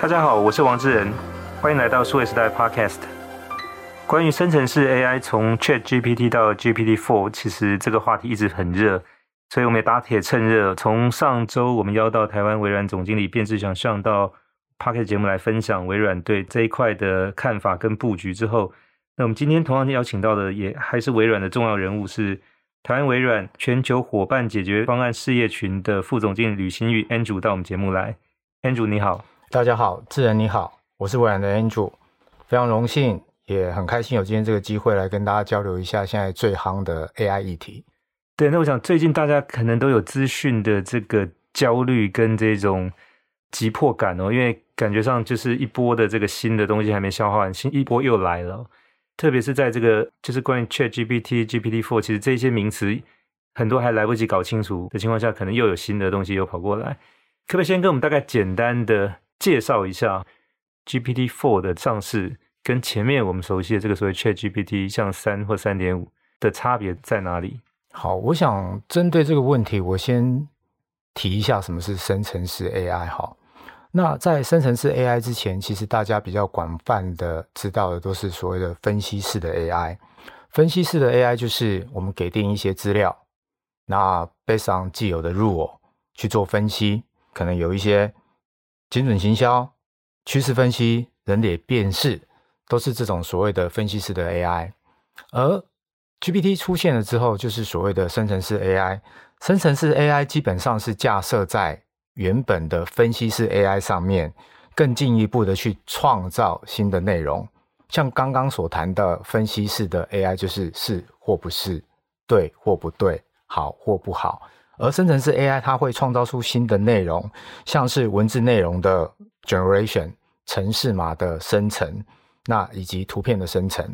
大家好，我是王志仁，欢迎来到数位时代 Podcast。关于生成式 AI，从 ChatGPT 到 GPT Four，其实这个话题一直很热，所以我们也打铁趁热，从上周我们邀到台湾微软总经理卞志祥上到 Podcast 节目来分享微软对这一块的看法跟布局之后，那我们今天同样邀请到的也还是微软的重要人物，是台湾微软全球伙伴解决方案事业群的副总经理吕新玉 Andrew 到我们节目来，Andrew 你好。大家好，智仁你好，我是微软的 Andrew，非常荣幸，也很开心有今天这个机会来跟大家交流一下现在最夯的 AI 议题。对，那我想最近大家可能都有资讯的这个焦虑跟这种急迫感哦，因为感觉上就是一波的这个新的东西还没消化完，新一波又来了。特别是在这个就是关于 ChatGPT、GPT Four，其实这些名词很多还来不及搞清楚的情况下，可能又有新的东西又跑过来。可不可以先跟我们大概简单的？介绍一下 GPT Four 的上市跟前面我们熟悉的这个所谓 ChatGPT 像三或三点五的差别在哪里？好，我想针对这个问题，我先提一下什么是生成式 AI。好，那在生成式 AI 之前，其实大家比较广泛的知道的都是所谓的分析式的 AI。分析式的 AI 就是我们给定一些资料，那 based on 既有的 rule 去做分析，可能有一些。精准行销、趋势分析、人脸辨识，都是这种所谓的分析式的 AI。而 GPT 出现了之后，就是所谓的生成式 AI。生成式 AI 基本上是架设在原本的分析式 AI 上面，更进一步的去创造新的内容。像刚刚所谈的分析式的 AI，就是是或不是，对或不对，好或不好。而生成式 AI 它会创造出新的内容，像是文字内容的 generation、程式码的生成，那以及图片的生成。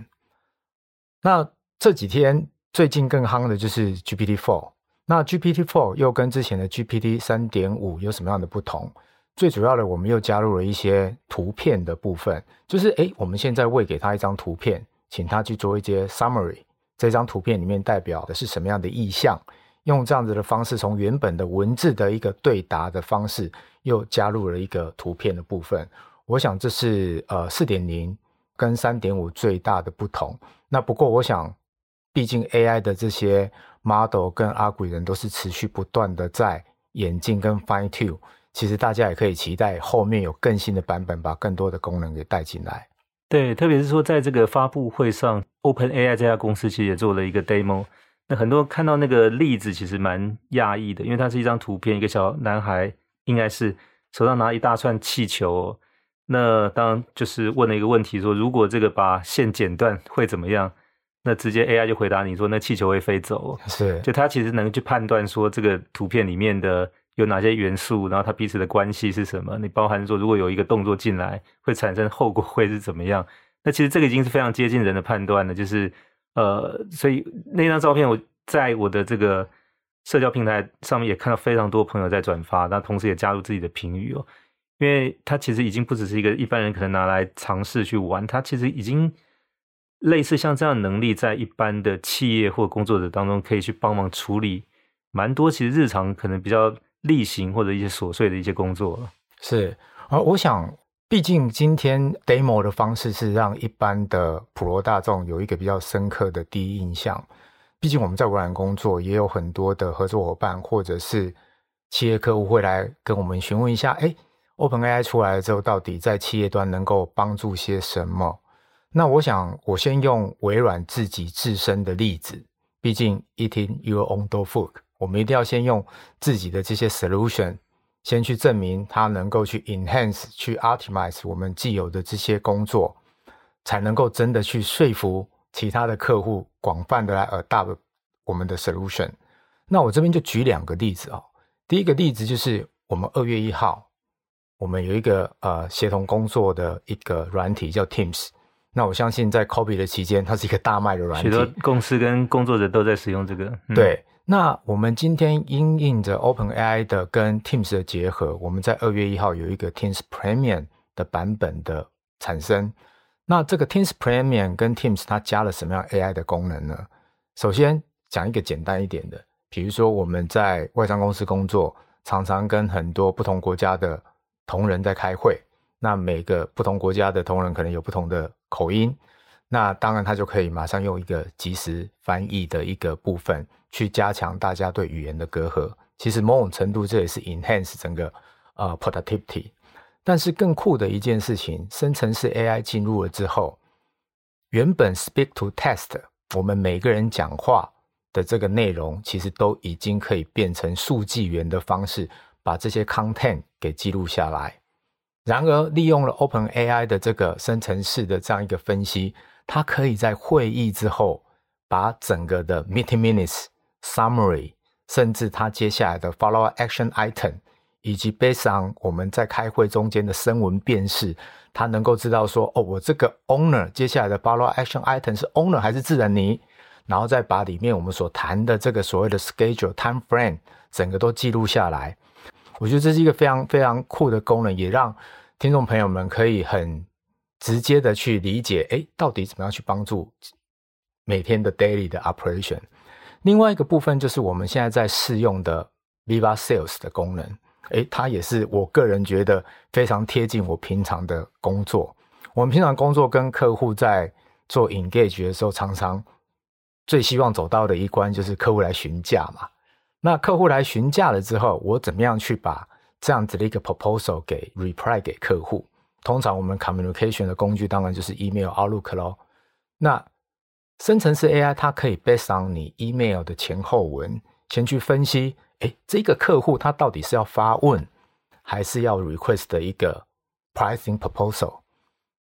那这几天最近更夯的就是 GPT Four。那 GPT Four 又跟之前的 GPT 三点五有什么样的不同？最主要的，我们又加入了一些图片的部分，就是诶，我们现在喂给他一张图片，请他去做一些 summary，这张图片里面代表的是什么样的意象？用这样子的方式，从原本的文字的一个对答的方式，又加入了一个图片的部分。我想这是呃四点零跟三点五最大的不同。那不过我想，毕竟 AI 的这些 model 跟 algorithm 都是持续不断的在演进跟 fine tune。其实大家也可以期待后面有更新的版本，把更多的功能给带进来。对，特别是说在这个发布会上，OpenAI 这家公司其实也做了一个 demo。那很多看到那个例子，其实蛮讶异的，因为它是一张图片，一个小男孩应该是手上拿一大串气球。那当然就是问了一个问题说，说如果这个把线剪断会怎么样？那直接 AI 就回答你说，那气球会飞走。是，就它其实能去判断说这个图片里面的有哪些元素，然后它彼此的关系是什么？你包含说如果有一个动作进来，会产生后果会是怎么样？那其实这个已经是非常接近人的判断了，就是。呃，所以那张照片我在我的这个社交平台上面也看到非常多朋友在转发，那同时也加入自己的评语哦，因为它其实已经不只是一个一般人可能拿来尝试去玩，它其实已经类似像这样能力，在一般的企业或工作者当中可以去帮忙处理蛮多其实日常可能比较例行或者一些琐碎的一些工作了。是，而我想。毕竟今天 demo 的方式是让一般的普罗大众有一个比较深刻的第一印象。毕竟我们在微软工作，也有很多的合作伙伴或者是企业客户会来跟我们询问一下：哎，OpenAI 出来了之后，到底在企业端能够帮助些什么？那我想，我先用微软自己自身的例子。毕竟 eating your own dog food，我们一定要先用自己的这些 solution。先去证明它能够去 enhance、去 optimize 我们既有的这些工作，才能够真的去说服其他的客户广泛的来 adopt 我们的 solution。那我这边就举两个例子啊、哦。第一个例子就是我们二月一号，我们有一个呃协同工作的一个软体叫 Teams。那我相信在 COVID 的期间，它是一个大卖的软体，许多公司跟工作者都在使用这个。嗯、对。那我们今天因应着 OpenAI 的跟 Teams 的结合，我们在二月一号有一个 Teams Premium 的版本的产生。那这个 Teams Premium 跟 Teams 它加了什么样 AI 的功能呢？首先讲一个简单一点的，比如说我们在外商公司工作，常常跟很多不同国家的同仁在开会。那每个不同国家的同仁可能有不同的口音，那当然他就可以马上用一个即时翻译的一个部分去加强大家对语言的隔阂。其实某种程度这也是 enhance 整个呃 productivity。但是更酷的一件事情，生成式 AI 进入了之后，原本 speak to text 我们每个人讲话的这个内容，其实都已经可以变成数据源的方式，把这些 content 给记录下来。然而，利用了 OpenAI 的这个生成式的这样一个分析，它可以在会议之后把整个的 meeting minutes summary，甚至它接下来的 follow action item，以及 based on 我们在开会中间的声纹辨识，它能够知道说，哦，我这个 owner 接下来的 follow action item 是 owner 还是智能泥，然后再把里面我们所谈的这个所谓的 schedule time frame 整个都记录下来。我觉得这是一个非常非常酷的功能，也让听众朋友们可以很直接的去理解，哎，到底怎么样去帮助每天的 daily 的 operation。另外一个部分就是我们现在在试用的 Viva Sales 的功能，哎，它也是我个人觉得非常贴近我平常的工作。我们平常工作跟客户在做 engage 的时候，常常最希望走到的一关就是客户来询价嘛。那客户来询价了之后，我怎么样去把这样子的一个 proposal 给 reply 给客户？通常我们 communication 的工具当然就是 email、Outlook 咯。那生成式 AI 它可以 based on 你 email 的前后文，先去分析，诶，这个客户他到底是要发问，还是要 request 的一个 pricing proposal？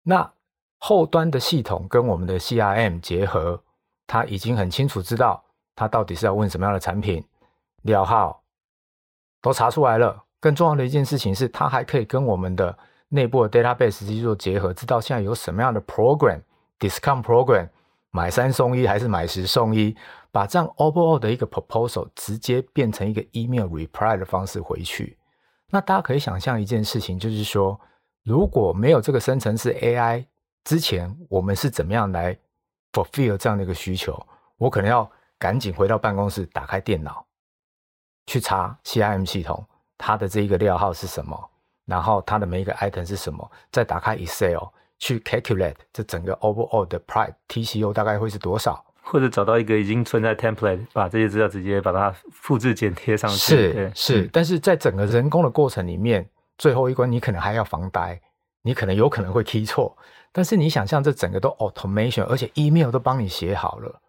那后端的系统跟我们的 CRM 结合，他已经很清楚知道他到底是要问什么样的产品。料号都查出来了，更重要的一件事情是，它还可以跟我们的内部的 database 去做结合，知道现在有什么样的 program，discount program，买三送一还是买十送一，把这样 overall 的一个 proposal 直接变成一个 email reply 的方式回去。那大家可以想象一件事情，就是说，如果没有这个生成式 AI 之前，我们是怎么样来 fulfill 这样的一个需求？我可能要赶紧回到办公室，打开电脑。去查 CIM 系统，它的这一个料号是什么，然后它的每一个 item 是什么，再打开 Excel 去 calculate 这整个 overall 的 price TCO 大概会是多少，或者找到一个已经存在 template，把这些资料直接把它复制剪贴上去。是是，嗯，但是在整个人工的过程里面，最后一关你可能还要防呆，你可能有可能会 key 错，但是你想象这整个都 automation，而且 email 都帮你写好了。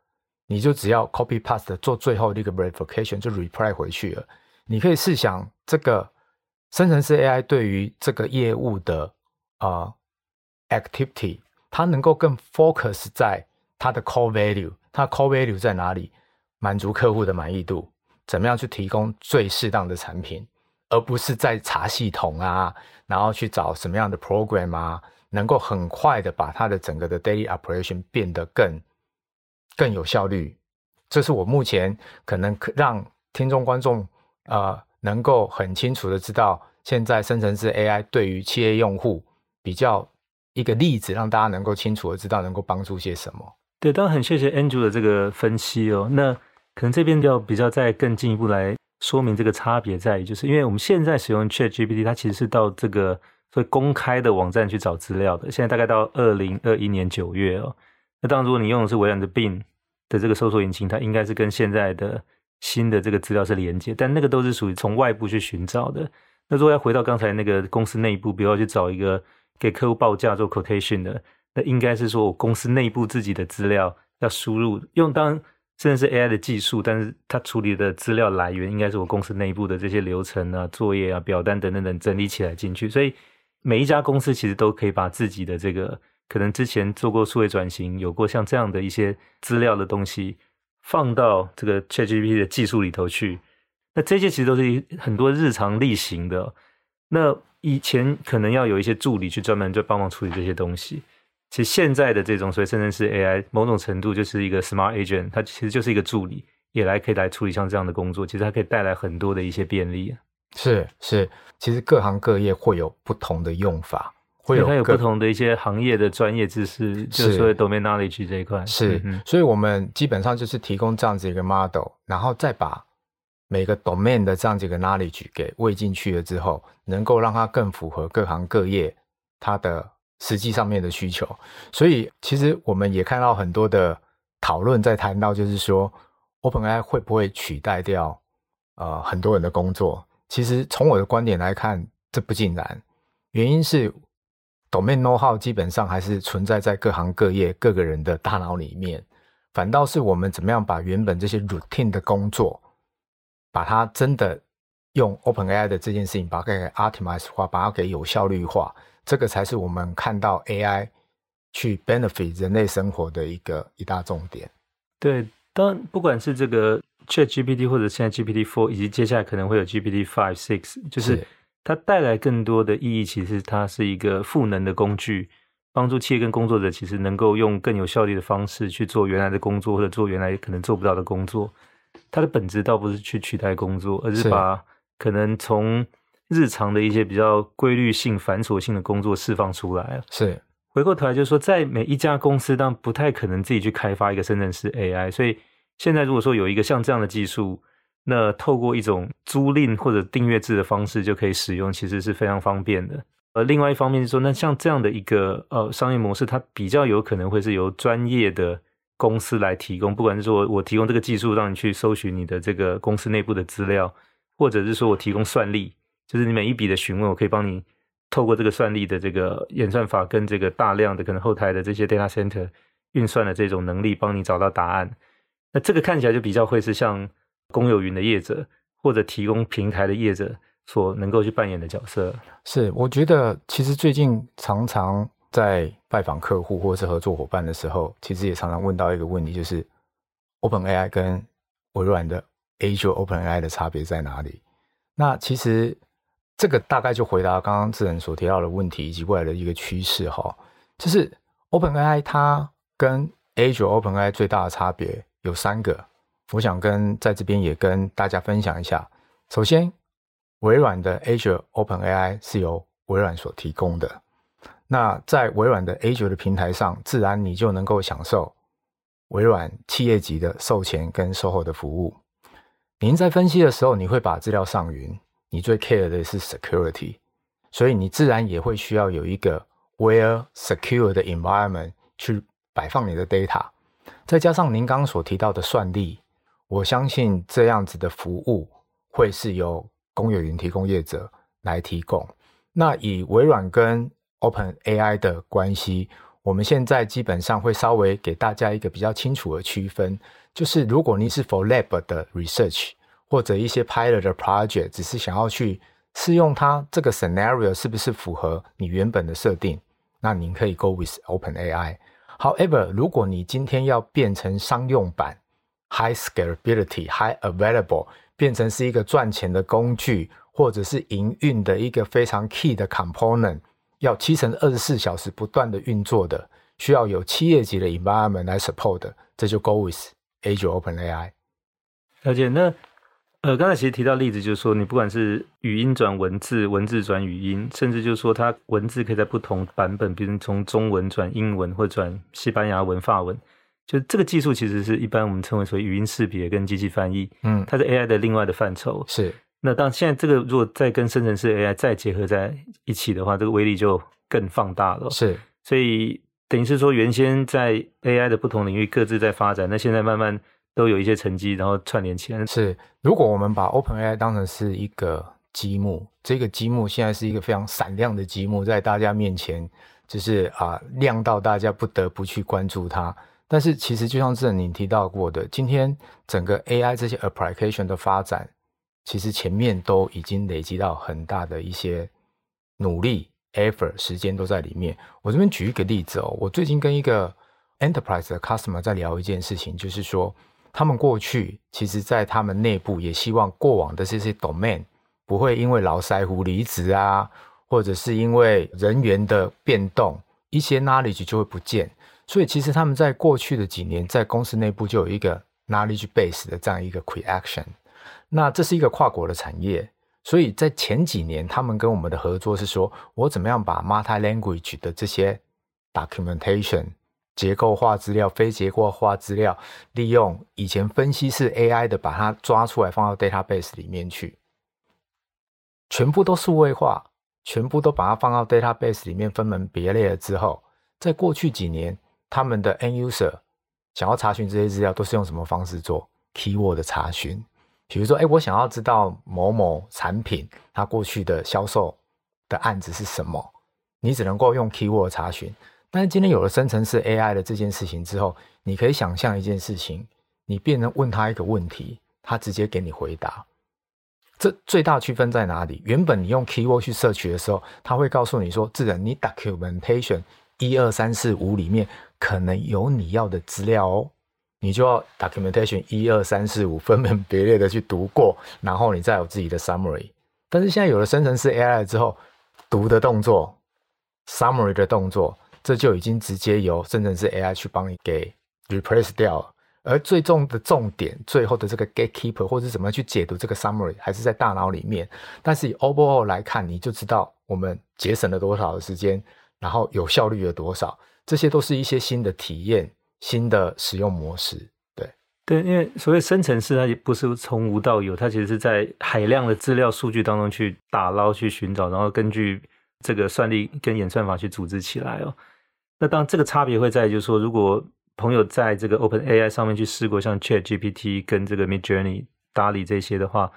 你就只要 copy paste 做最后的一个 verification 就 reply 回去了。你可以试想，这个生成式 AI 对于这个业务的啊、呃、activity，它能够更 focus 在它的 core value，它 core value 在哪里？满足客户的满意度，怎么样去提供最适当的产品，而不是在查系统啊，然后去找什么样的 program 啊，能够很快的把它的整个的 daily operation 变得更。更有效率，这是我目前可能让听众观众呃能够很清楚的知道，现在生成式 AI 对于企业用户比较一个例子，让大家能够清楚的知道能够帮助些什么。对，当然很谢谢 Andrew 的这个分析哦。那可能这边要比较再更进一步来说明这个差别在于，就是因为我们现在使用 ChatGPT，它其实是到这个所谓公开的网站去找资料的。现在大概到二零二一年九月哦。那当，如果你用的是微软的 Bing 的这个搜索引擎，它应该是跟现在的新的这个资料是连接，但那个都是属于从外部去寻找的。那如果要回到刚才那个公司内部，比如要去找一个给客户报价做 quotation 的，那应该是说我公司内部自己的资料要输入，用当甚至是 AI 的技术，但是它处理的资料来源应该是我公司内部的这些流程啊、作业啊、表单等等等整理起来进去。所以每一家公司其实都可以把自己的这个。可能之前做过数位转型，有过像这样的一些资料的东西，放到这个 ChatGPT 的技术里头去。那这些其实都是很多日常例行的。那以前可能要有一些助理去专门就帮忙处理这些东西。其实现在的这种所谓生成式 AI，某种程度就是一个 Smart Agent，它其实就是一个助理，也来可以来处理像这样的工作。其实它可以带来很多的一些便利。是是，其实各行各业会有不同的用法。会有，它有不同的一些行业的专业知识，是就是说 domain knowledge 这一块。是，嗯、所以我们基本上就是提供这样子一个 model，然后再把每个 domain 的这样子一个 knowledge 给喂进去了之后，能够让它更符合各行各业它的实际上面的需求。所以其实我们也看到很多的讨论在谈到，就是说 OpenAI 会不会取代掉呃很多人的工作？其实从我的观点来看，这不尽然。原因是 Domain know-how 基本上还是存在在各行各业各个人的大脑里面，反倒是我们怎么样把原本这些 routine 的工作，把它真的用 OpenAI 的这件事情，把它给 optimize 化，把它给有效率化，这个才是我们看到 AI 去 benefit 人类生活的一个一大重点。对，当然不管是这个 ChatGPT 或者现在 GPT Four，以及接下来可能会有 GPT Five、Six，就是。它带来更多的意义，其实它是一个赋能的工具，帮助企业跟工作者其实能够用更有效率的方式去做原来的工作，或者做原来可能做不到的工作。它的本质倒不是去取代工作，而是把可能从日常的一些比较规律性、繁琐性的工作释放出来。是回过头来就是说，在每一家公司，当然不太可能自己去开发一个生成式 AI，所以现在如果说有一个像这样的技术。那透过一种租赁或者订阅制的方式就可以使用，其实是非常方便的。而另外一方面是说，那像这样的一个呃商业模式，它比较有可能会是由专业的公司来提供，不管是说我提供这个技术让你去搜寻你的这个公司内部的资料，或者是说我提供算力，就是你每一笔的询问，我可以帮你透过这个算力的这个演算法跟这个大量的可能后台的这些 data center 运算的这种能力，帮你找到答案。那这个看起来就比较会是像。公有云的业者或者提供平台的业者所能够去扮演的角色，是我觉得其实最近常常在拜访客户或者是合作伙伴的时候，其实也常常问到一个问题，就是 OpenAI 跟微软的 Azure OpenAI 的差别在哪里？那其实这个大概就回答刚刚智仁所提到的问题以及未来的一个趋势哈，就是 OpenAI 它跟 Azure OpenAI 最大的差别有三个。我想跟在这边也跟大家分享一下。首先，微软的 Azure OpenAI 是由微软所提供的。那在微软的 Azure 的平台上，自然你就能够享受微软企业级的售前跟售后的服务。您在分析的时候，你会把资料上云，你最 care 的是 security，所以你自然也会需要有一个 well secure 的 environment 去摆放你的 data。再加上您刚所提到的算力。我相信这样子的服务会是由公有云提供业者来提供。那以微软跟 OpenAI 的关系，我们现在基本上会稍微给大家一个比较清楚的区分，就是如果你是 for lab 的 research 或者一些 pilot 的 project，只是想要去试用它这个 scenario 是不是符合你原本的设定，那您可以 go with OpenAI。However，如果你今天要变成商用版，High scalability, high available，变成是一个赚钱的工具，或者是营运的一个非常 key 的 component，要七乘二十四小时不断的运作的，需要有企业级的 environment 来 support，这就 go with Azure OpenAI。了解。那呃，刚才其实提到例子，就是说你不管是语音转文字，文字转语音，甚至就是说它文字可以在不同版本，比如从中文转英文，或转西班牙文、法文。就这个技术其实是一般我们称为所谓语音识别跟机器翻译，嗯，它是 AI 的另外的范畴。是。那当现在这个如果再跟生成式 AI 再结合在一起的话，这个威力就更放大了。是。所以等于是说，原先在 AI 的不同领域各自在发展，那现在慢慢都有一些成绩，然后串联起来。是。如果我们把 OpenAI 当成是一个积木，这个积木现在是一个非常闪亮的积木，在大家面前就是啊亮到大家不得不去关注它。但是其实就像智仁您提到过的，今天整个 AI 这些 application 的发展，其实前面都已经累积到很大的一些努力、effort、时间都在里面。我这边举一个例子哦，我最近跟一个 enterprise 的 customer 在聊一件事情，就是说他们过去其实在他们内部也希望过往的这些 domain 不会因为老师傅离职啊，或者是因为人员的变动，一些 knowledge 就会不见。所以其实他们在过去的几年，在公司内部就有一个 knowledge base 的这样一个 quick action。那这是一个跨国的产业，所以在前几年，他们跟我们的合作是说，我怎么样把 multi language 的这些 documentation 结构化资料、非结构化资料，利用以前分析式 AI 的把它抓出来放到 database 里面去，全部都数位化。全部都把它放到 database 里面分门别类了之后，在过去几年，他们的 end user 想要查询这些资料，都是用什么方式做 keyword 的查询？比如说，哎，我想要知道某某产品它过去的销售的案子是什么，你只能够用 keyword 查询。但是今天有了生成式 AI 的这件事情之后，你可以想象一件事情，你变成问他一个问题，他直接给你回答。这最大区分在哪里？原本你用 keyword 去摄取的时候，他会告诉你说，这个你 documentation 一二三四五里面可能有你要的资料哦，你就要 documentation 一二三四五分门别类的去读过，然后你再有自己的 summary。但是现在有了生成式 AI 之后，读的动作、summary 的动作，这就已经直接由生成式 AI 去帮你给 replace 掉了。而最重的重点，最后的这个 gatekeeper 或者怎么去解读这个 summary，还是在大脑里面。但是以 overall 来看，你就知道我们节省了多少的时间，然后有效率了多少。这些都是一些新的体验、新的使用模式。对对，因为所谓生成式，它也不是从无到有，它其实是在海量的资料数据当中去打捞、去寻找，然后根据这个算力跟演算法去组织起来哦。那当这个差别会在，就是说如果。朋友在这个 Open AI 上面去试过，像 Chat GPT 跟这个 Mid Journey、d a l l 这些的话，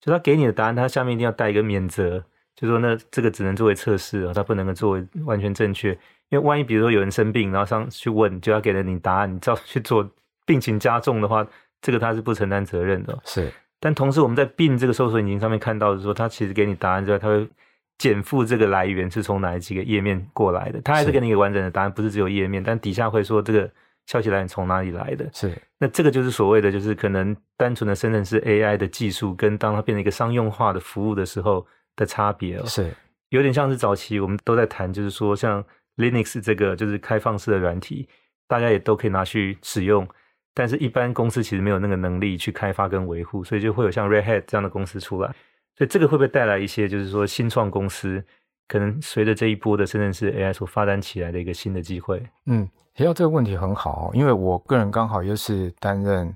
就他给你的答案，他下面一定要带一个免责，就说那这个只能作为测试啊，它不能够作为完全正确。因为万一比如说有人生病，然后上去问，就要给了你答案，你照 去做，病情加重的话，这个他是不承担责任的。是，但同时我们在 Bing 这个搜索引擎上面看到的说，他其实给你答案之外，他会减负这个来源是从哪几个页面过来的，他还是给你一个完整的答案，不是只有页面，但底下会说这个。消息来源从哪里来的？是，那这个就是所谓的，就是可能单纯的生成式 AI 的技术，跟当它变成一个商用化的服务的时候的差别哦。是，有点像是早期我们都在谈，就是说像 Linux 这个就是开放式的软体，大家也都可以拿去使用，但是一般公司其实没有那个能力去开发跟维护，所以就会有像 Red Hat 这样的公司出来。所以这个会不会带来一些，就是说新创公司可能随着这一波的深圳市 AI 所发展起来的一个新的机会？嗯。提到这个问题很好，因为我个人刚好又是担任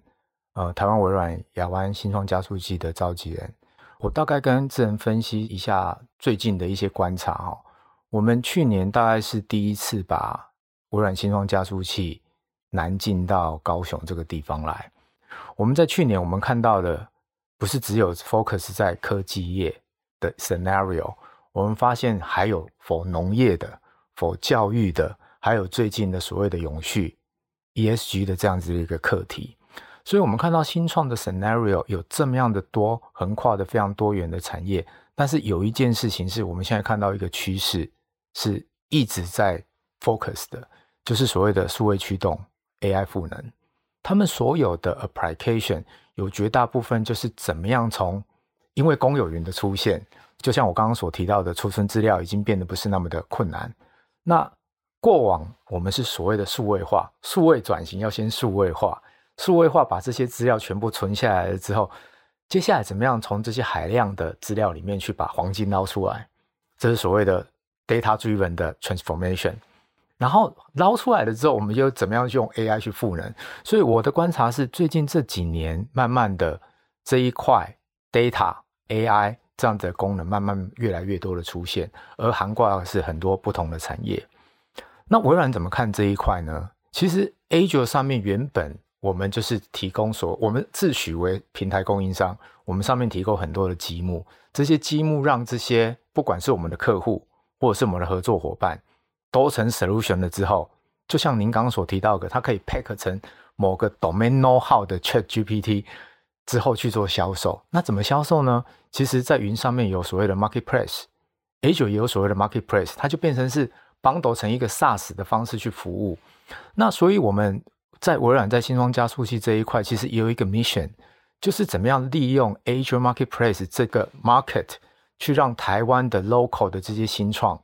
呃台湾微软亚湾新创加速器的召集人，我大概跟智仁分析一下最近的一些观察哈。我们去年大概是第一次把微软新创加速器南进到高雄这个地方来。我们在去年我们看到的不是只有 focus 在科技业的 scenario，我们发现还有 for 农业的，for 教育的。还有最近的所谓的永续 ESG 的这样子的一个课题，所以我们看到新创的 scenario 有这么样的多横跨的非常多元的产业，但是有一件事情是我们现在看到一个趋势是一直在 focus 的，就是所谓的数位驱动 AI 赋能，他们所有的 application 有绝大部分就是怎么样从因为公有云的出现，就像我刚刚所提到的，储存资料已经变得不是那么的困难，那。过往我们是所谓的数位化，数位转型要先数位化，数位化把这些资料全部存下来了之后，接下来怎么样从这些海量的资料里面去把黄金捞出来？这是所谓的 data driven 的 transformation。然后捞出来了之后，我们就怎么样用 AI 去赋能？所以我的观察是，最近这几年慢慢的这一块 data AI 这样的功能慢慢越来越多的出现，而涵盖是很多不同的产业。那微软怎么看这一块呢？其实 Azure 上面原本我们就是提供所，我们自诩为平台供应商，我们上面提供很多的积木，这些积木让这些不管是我们的客户或者是我们的合作伙伴，都成 solution 了之后，就像您刚刚所提到的，它可以 pack 成某个 domain know-how 的 Chat GPT 之后去做销售。那怎么销售呢？其实，在云上面有所谓的 marketplace，Azure 也有所谓的 marketplace，它就变成是。绑到成一个 SaaS 的方式去服务，那所以我们在微软在新创加速器这一块，其实也有一个 mission，就是怎么样利用 Azure Marketplace 这个 market 去让台湾的 local 的这些新创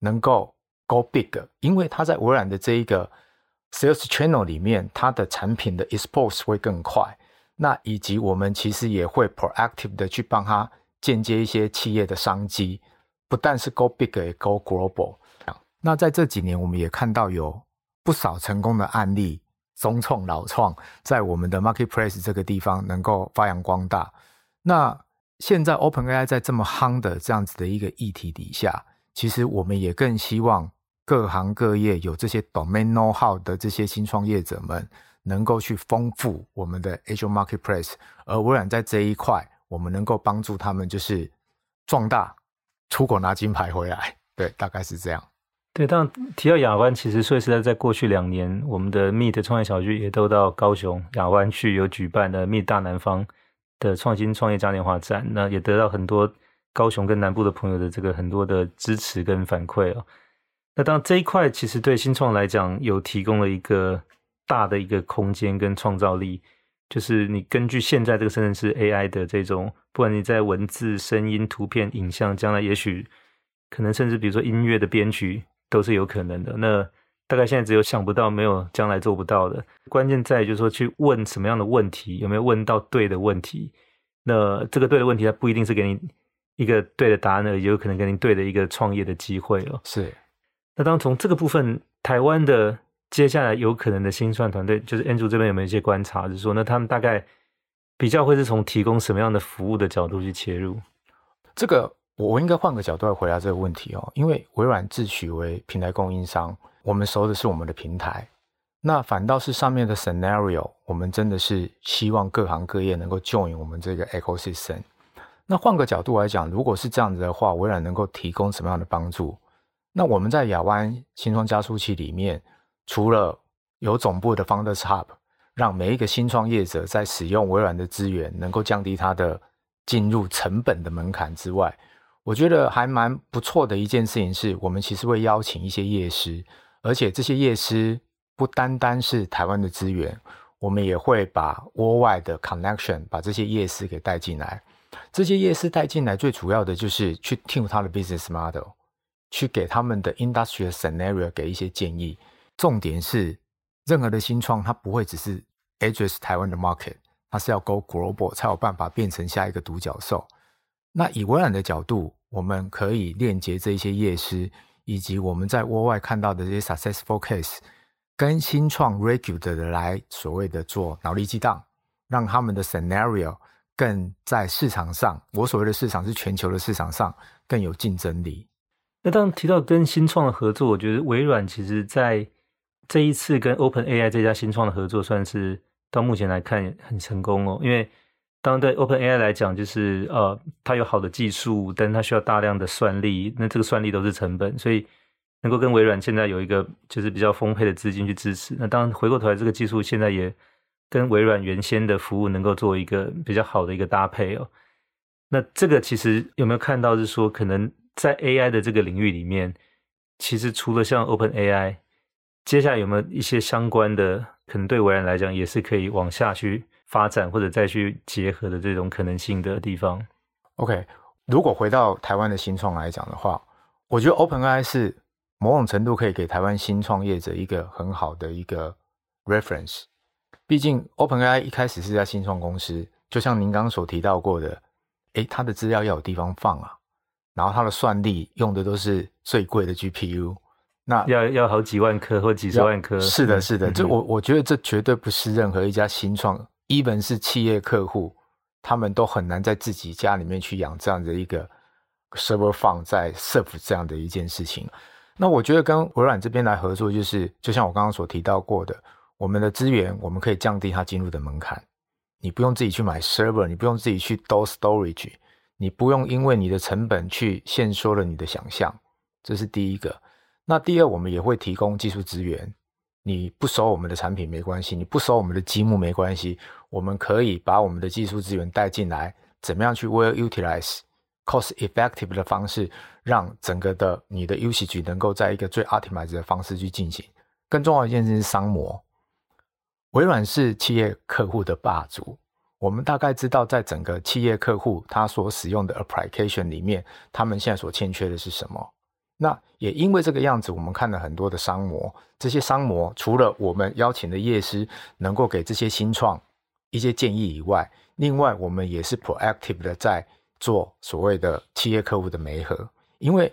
能够 go big，因为它在微软的这一个 sales channel 里面，它的产品的 expose 会更快，那以及我们其实也会 proactive 的去帮他间接一些企业的商机，不但是 go big，也 go global。那在这几年，我们也看到有不少成功的案例，中创、老创，在我们的 marketplace 这个地方能够发扬光大。那现在 OpenAI 在这么夯的这样子的一个议题底下，其实我们也更希望各行各业有这些 domain know-how 的这些新创业者们，能够去丰富我们的 Azure Marketplace，而微软在这一块，我们能够帮助他们就是壮大，出国拿金牌回来。对，大概是这样。对，当提到亚湾，其实说实在，在过去两年，我们的 Meet 创业小聚也都到高雄亚湾去，有举办的 Meet 大南方的创新创业嘉年华展，那也得到很多高雄跟南部的朋友的这个很多的支持跟反馈哦。那当然这一块其实对新创来讲，有提供了一个大的一个空间跟创造力，就是你根据现在这个生成式 AI 的这种，不管你在文字、声音、图片、影像，将来也许可能甚至比如说音乐的编曲。都是有可能的。那大概现在只有想不到，没有将来做不到的。关键在于就是说，去问什么样的问题，有没有问到对的问题？那这个对的问题，它不一定是给你一个对的答案而已，也有可能给你对的一个创业的机会哦。是。那当从这个部分，台湾的接下来有可能的新创团队，就是 Andrew 这边有没有一些观察？就是说，那他们大概比较会是从提供什么样的服务的角度去切入？这个。我我应该换个角度来回答这个问题哦，因为微软自诩为平台供应商，我们熟的是我们的平台，那反倒是上面的 scenario，我们真的是希望各行各业能够 join 我们这个 ecosystem。那换个角度来讲，如果是这样子的话，微软能够提供什么样的帮助？那我们在亚湾新创加速器里面，除了有总部的 Founders Hub，让每一个新创业者在使用微软的资源，能够降低他的进入成本的门槛之外，我觉得还蛮不错的一件事情是，我们其实会邀请一些业师，而且这些业师不单单是台湾的资源，我们也会把国外的 connection 把这些业师给带进来。这些业师带进来最主要的就是去听他的 business model，去给他们的 industrial scenario 给一些建议。重点是，任何的新创它不会只是 address 台湾的 market，它是要 go global 才有办法变成下一个独角兽。那以微软的角度，我们可以链接这些业师，以及我们在国外看到的这些 successful case，跟新创 regular 的来所谓的做脑力激荡，让他们的 scenario 更在市场上，我所谓的市场是全球的市场上更有竞争力。那当提到跟新创的合作，我觉得微软其实在这一次跟 OpenAI 这家新创的合作，算是到目前来看很成功哦，因为。当然，对 OpenAI 来讲，就是呃，它有好的技术，但它需要大量的算力，那这个算力都是成本，所以能够跟微软现在有一个就是比较丰沛的资金去支持。那当然回过头来，这个技术现在也跟微软原先的服务能够做一个比较好的一个搭配哦。那这个其实有没有看到是说，可能在 AI 的这个领域里面，其实除了像 OpenAI，接下来有没有一些相关的，可能对微软来讲也是可以往下去。发展或者再去结合的这种可能性的地方。OK，如果回到台湾的新创来讲的话，我觉得 OpenAI 是某种程度可以给台湾新创业者一个很好的一个 reference。毕竟 OpenAI 一开始是在新创公司，就像您刚刚所提到过的，诶，它的资料要有地方放啊，然后它的算力用的都是最贵的 GPU，那要要好几万颗或几十万颗。是的，是的，这、嗯、我我觉得这绝对不是任何一家新创。Even 是企业客户，他们都很难在自己家里面去养这样的一个 server 放在 serve 这样的一件事情。那我觉得跟微软这边来合作，就是就像我刚刚所提到过的，我们的资源我们可以降低它进入的门槛。你不用自己去买 server，你不用自己去 do storage，你不用因为你的成本去限缩了你的想象。这是第一个。那第二，我们也会提供技术资源。你不收我们的产品没关系，你不收我们的积木没关系，我们可以把我们的技术资源带进来，怎么样去 well utilize cost effective 的方式，让整个的你的 usage 能够在一个最 optimize 的方式去进行。更重要的一件事是商模，微软是企业客户的霸主，我们大概知道在整个企业客户他所使用的 application 里面，他们现在所欠缺的是什么？那也因为这个样子，我们看了很多的商模。这些商模除了我们邀请的业师能够给这些新创一些建议以外，另外我们也是 proactive 的在做所谓的企业客户的媒合。因为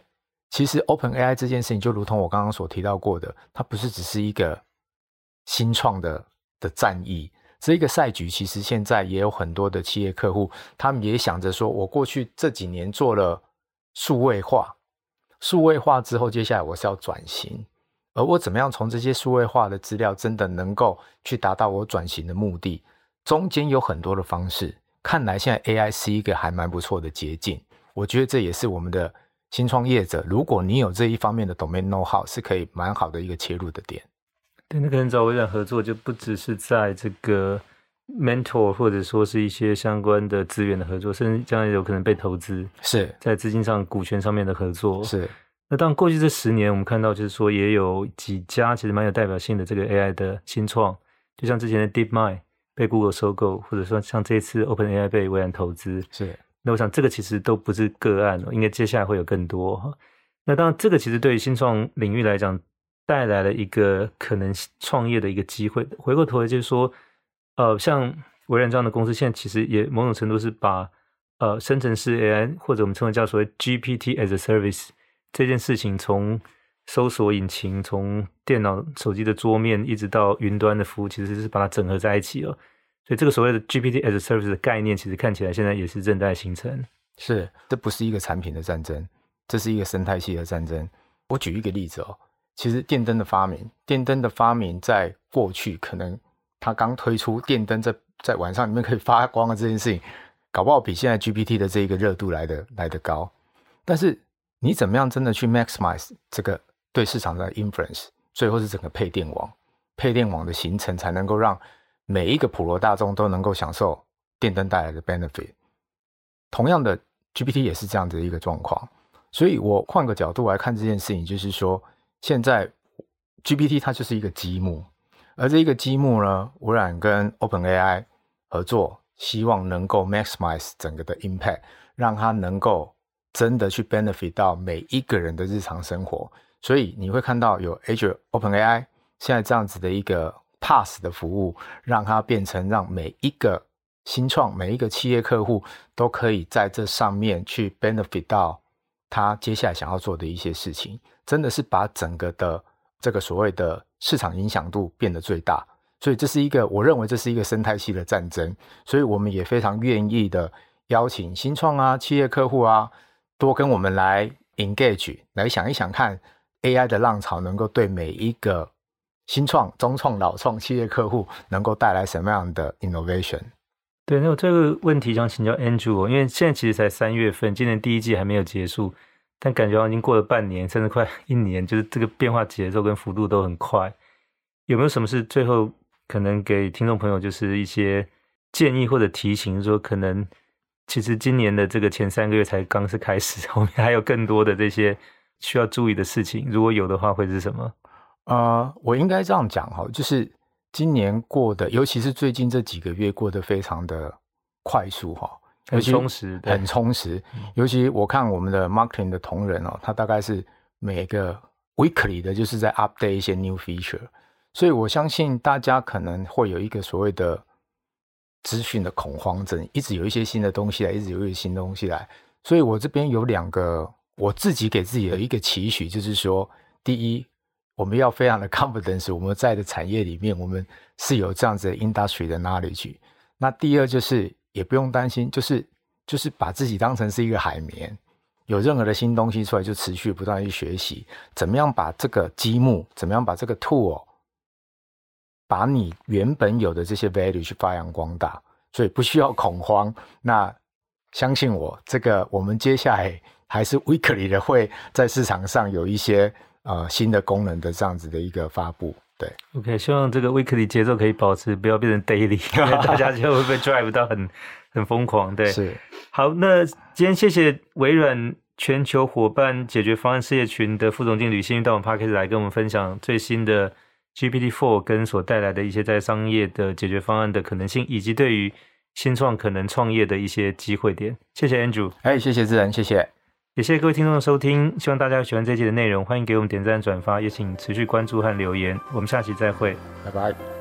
其实 OpenAI 这件事情，就如同我刚刚所提到过的，它不是只是一个新创的的战役，这一个赛局其实现在也有很多的企业客户，他们也想着说，我过去这几年做了数位化。数位化之后，接下来我是要转型，而我怎么样从这些数位化的资料，真的能够去达到我转型的目的？中间有很多的方式，看来现在 AI 是一个还蛮不错的捷径。我觉得这也是我们的新创业者，如果你有这一方面的 domain know-how，是可以蛮好的一个切入的点。对，那可能找微软合作，就不只是在这个 mentor 或者说是一些相关的资源的合作，甚至将来有可能被投资，是在资金上、股权上面的合作。是。那当过去这十年，我们看到就是说，也有几家其实蛮有代表性的这个 AI 的新创，就像之前的 DeepMind 被 Google 收购，或者说像这一次 OpenAI 被微软投资。是。那我想这个其实都不是个案，应该接下来会有更多。那当然，这个其实对于新创领域来讲，带来了一个可能创业的一个机会。回过头来就是说，呃，像微软这样的公司，现在其实也某种程度是把呃生成式 AI 或者我们称为叫所谓 GPT as a Service 这件事情，从搜索引擎、从电脑、手机的桌面，一直到云端的服务，其实是把它整合在一起了。所以这个所谓的 GPT as a Service 的概念，其实看起来现在也是正在形成。是，这不是一个产品的战争，这是一个生态系的战争。我举一个例子哦。其实电灯的发明，电灯的发明在过去可能它刚推出电灯在在晚上里面可以发光的这件事情，搞不好比现在 GPT 的这一个热度来的来的高。但是你怎么样真的去 maximize 这个对市场的 influence，最后是整个配电网，配电网的形成才能够让每一个普罗大众都能够享受电灯带来的 benefit。同样的 GPT 也是这样的一个状况，所以我换个角度来看这件事情，就是说。现在 GPT 它就是一个积木，而这一个积木呢，微软跟 OpenAI 合作，希望能够 maximize 整个的 impact，让它能够真的去 benefit 到每一个人的日常生活。所以你会看到有 Azure OpenAI 现在这样子的一个 Pass 的服务，让它变成让每一个新创、每一个企业客户都可以在这上面去 benefit 到他接下来想要做的一些事情。真的是把整个的这个所谓的市场影响度变得最大，所以这是一个我认为这是一个生态系的战争，所以我们也非常愿意的邀请新创啊、企业客户啊，多跟我们来 engage，来想一想看 AI 的浪潮能够对每一个新创、中创、老创企业客户能够带来什么样的 innovation。对，那我这个问题想请教 Andrew，因为现在其实才三月份，今年第一季还没有结束。但感觉已经过了半年，甚至快 一年，就是这个变化节奏跟幅度都很快。有没有什么是最后可能给听众朋友就是一些建议或者提醒，说可能其实今年的这个前三个月才刚是开始，后面还有更多的这些需要注意的事情。如果有的话，会是什么？呃，我应该这样讲哈，就是今年过的，尤其是最近这几个月过得非常的快速哈。很充实，很充实。尤其我看我们的 marketing 的同仁哦，他大概是每个 weekly 的，就是在 update 一些 new feature。所以我相信大家可能会有一个所谓的资讯的恐慌症，一直有一些新的东西来，一直有一些新东西来。所以我这边有两个我自己给自己的一个期许，就是说，第一，我们要非常的 confidence，我们在的产业里面，我们是有这样子的 industry 的 knowledge。那第二就是。也不用担心，就是就是把自己当成是一个海绵，有任何的新东西出来，就持续不断去学习，怎么样把这个积木，怎么样把这个 tool，把你原本有的这些 value 去发扬光大，所以不需要恐慌。那相信我，这个我们接下来还是 weekly 的会在市场上有一些呃新的功能的这样子的一个发布。对，OK，希望这个 weekly 节奏可以保持，不要变成 daily，大家就会被 drive 到很很疯狂。对，是。好，那今天谢谢微软全球伙伴解决方案事业群的副总经理吕新玉到我们 Podcast 来跟我们分享最新的 GPT-4 跟所带来的一些在商业的解决方案的可能性，以及对于新创可能创业的一些机会点。谢谢 Andrew，哎，谢谢自然，谢谢。也谢谢各位听众的收听，希望大家喜欢这一期的内容，欢迎给我们点赞转发，也请持续关注和留言，我们下期再会，拜拜。